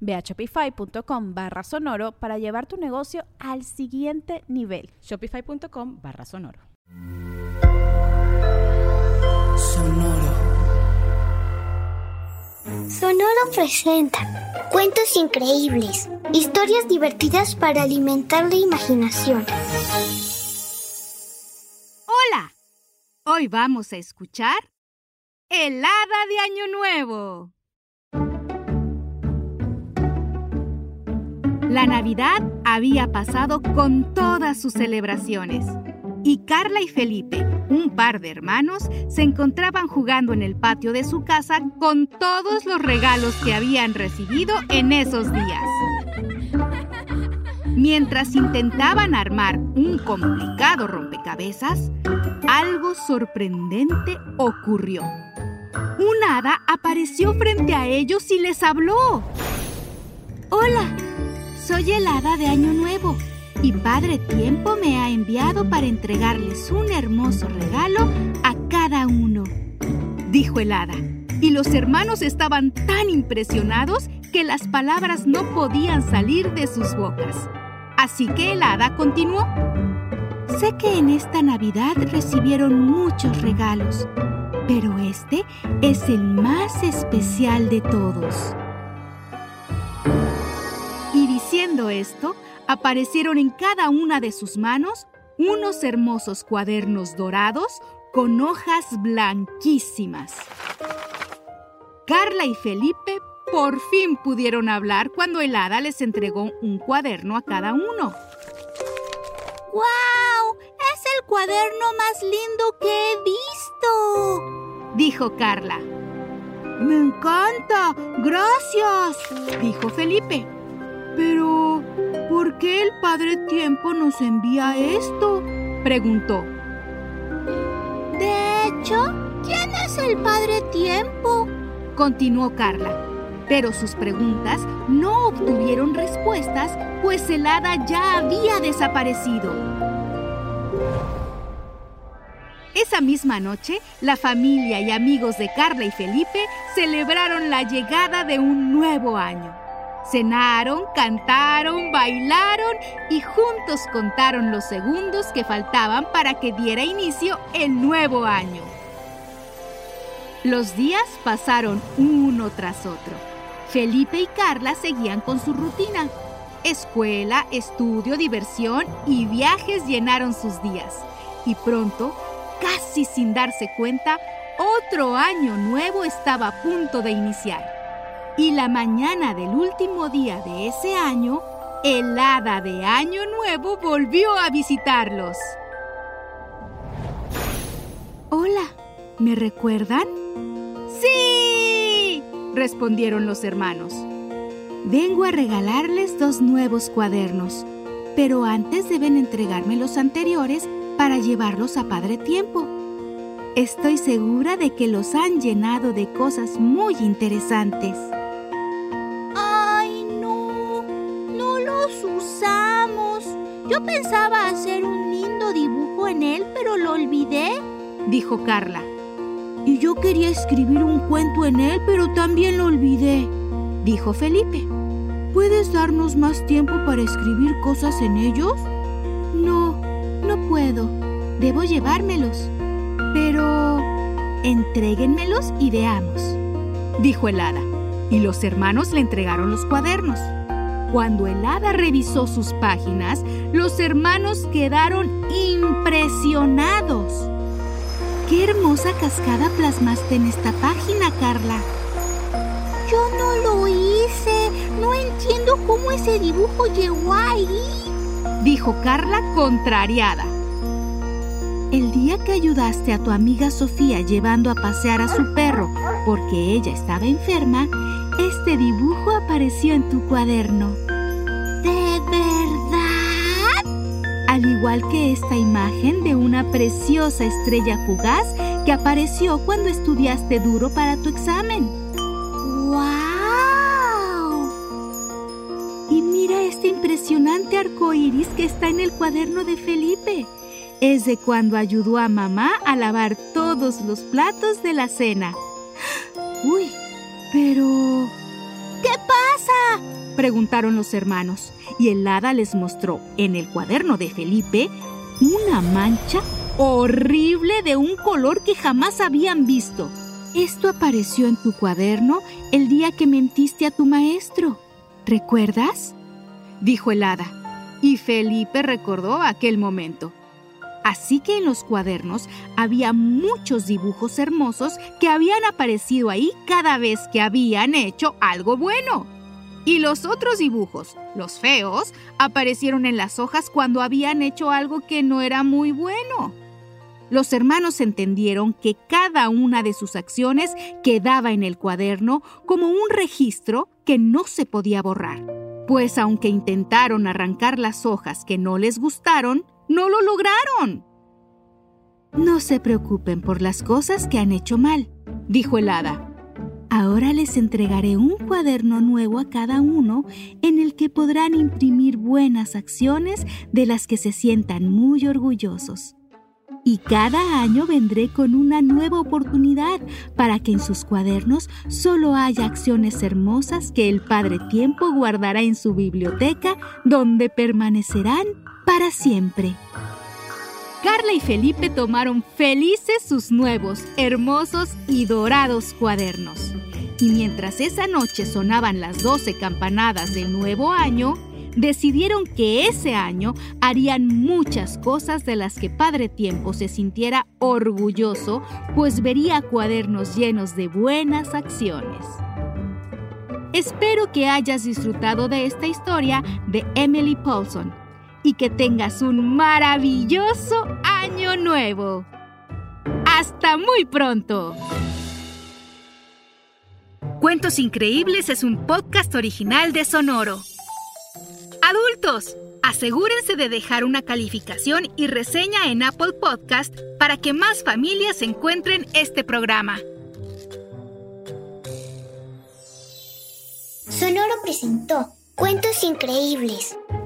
Ve a shopify.com barra sonoro para llevar tu negocio al siguiente nivel. Shopify.com barra sonoro. Sonoro. Sonoro presenta cuentos increíbles, historias divertidas para alimentar la imaginación. Hola, hoy vamos a escuchar El Hada de Año Nuevo. La Navidad había pasado con todas sus celebraciones y Carla y Felipe, un par de hermanos, se encontraban jugando en el patio de su casa con todos los regalos que habían recibido en esos días. Mientras intentaban armar un complicado rompecabezas, algo sorprendente ocurrió. Un hada apareció frente a ellos y les habló. Hola, soy el hada de Año Nuevo y Padre Tiempo me ha enviado para entregarles un hermoso regalo a cada uno, dijo el hada. Y los hermanos estaban tan impresionados que las palabras no podían salir de sus bocas. Así que el hada continuó. Sé que en esta Navidad recibieron muchos regalos, pero este es el más especial de todos. Esto, aparecieron en cada una de sus manos unos hermosos cuadernos dorados con hojas blanquísimas. Carla y Felipe por fin pudieron hablar cuando el hada les entregó un cuaderno a cada uno. ¡Guau! Es el cuaderno más lindo que he visto, dijo Carla. Me encanta. Gracias, dijo Felipe. Pero, ¿por qué el Padre Tiempo nos envía esto? preguntó. De hecho, ¿quién es el Padre Tiempo? continuó Carla. Pero sus preguntas no obtuvieron respuestas, pues el hada ya había desaparecido. Esa misma noche, la familia y amigos de Carla y Felipe celebraron la llegada de un nuevo año. Cenaron, cantaron, bailaron y juntos contaron los segundos que faltaban para que diera inicio el nuevo año. Los días pasaron uno tras otro. Felipe y Carla seguían con su rutina. Escuela, estudio, diversión y viajes llenaron sus días. Y pronto, casi sin darse cuenta, otro año nuevo estaba a punto de iniciar. Y la mañana del último día de ese año, el hada de Año Nuevo volvió a visitarlos. Hola, ¿me recuerdan? ¡Sí! respondieron los hermanos. Vengo a regalarles dos nuevos cuadernos, pero antes deben entregarme los anteriores para llevarlos a Padre Tiempo. Estoy segura de que los han llenado de cosas muy interesantes. Pensaba hacer un lindo dibujo en él, pero lo olvidé, dijo Carla. Y yo quería escribir un cuento en él, pero también lo olvidé, dijo Felipe. ¿Puedes darnos más tiempo para escribir cosas en ellos? No, no puedo. Debo llevármelos. Pero... Entréguenmelos y veamos, dijo el hada. Y los hermanos le entregaron los cuadernos. Cuando el hada revisó sus páginas, los hermanos quedaron impresionados. hermosa cascada plasmaste en esta página, Carla. Yo no lo hice. No entiendo cómo ese dibujo llegó ahí. Dijo Carla contrariada. El día que ayudaste a tu amiga Sofía llevando a pasear a su perro porque ella estaba enferma, este dibujo apareció en tu cuaderno. ¿De verdad? Al igual que esta imagen de una preciosa estrella fugaz que apareció cuando estudiaste duro para tu examen. ¡Wow! Y mira este impresionante arco iris que está en el cuaderno de Felipe. Es de cuando ayudó a mamá a lavar todos los platos de la cena. Uy, pero... ¿Qué pasa? preguntaron los hermanos, y el hada les mostró en el cuaderno de Felipe una mancha horrible de un color que jamás habían visto. Esto apareció en tu cuaderno el día que mentiste a tu maestro. ¿Recuerdas? dijo el hada, y Felipe recordó aquel momento. Así que en los cuadernos había muchos dibujos hermosos que habían aparecido ahí cada vez que habían hecho algo bueno. Y los otros dibujos, los feos, aparecieron en las hojas cuando habían hecho algo que no era muy bueno. Los hermanos entendieron que cada una de sus acciones quedaba en el cuaderno como un registro que no se podía borrar. Pues aunque intentaron arrancar las hojas que no les gustaron, no lo lograron. No se preocupen por las cosas que han hecho mal, dijo el hada. Ahora les entregaré un cuaderno nuevo a cada uno en el que podrán imprimir buenas acciones de las que se sientan muy orgullosos. Y cada año vendré con una nueva oportunidad para que en sus cuadernos solo haya acciones hermosas que el Padre Tiempo guardará en su biblioteca donde permanecerán para siempre. Carla y Felipe tomaron felices sus nuevos, hermosos y dorados cuadernos. Y mientras esa noche sonaban las doce campanadas del nuevo año, decidieron que ese año harían muchas cosas de las que Padre Tiempo se sintiera orgulloso, pues vería cuadernos llenos de buenas acciones. Espero que hayas disfrutado de esta historia de Emily Paulson y que tengas un maravilloso año nuevo. ¡Hasta muy pronto! Cuentos Increíbles es un podcast original de Sonoro. Adultos, asegúrense de dejar una calificación y reseña en Apple Podcast para que más familias encuentren este programa. Sonoro presentó Cuentos increíbles,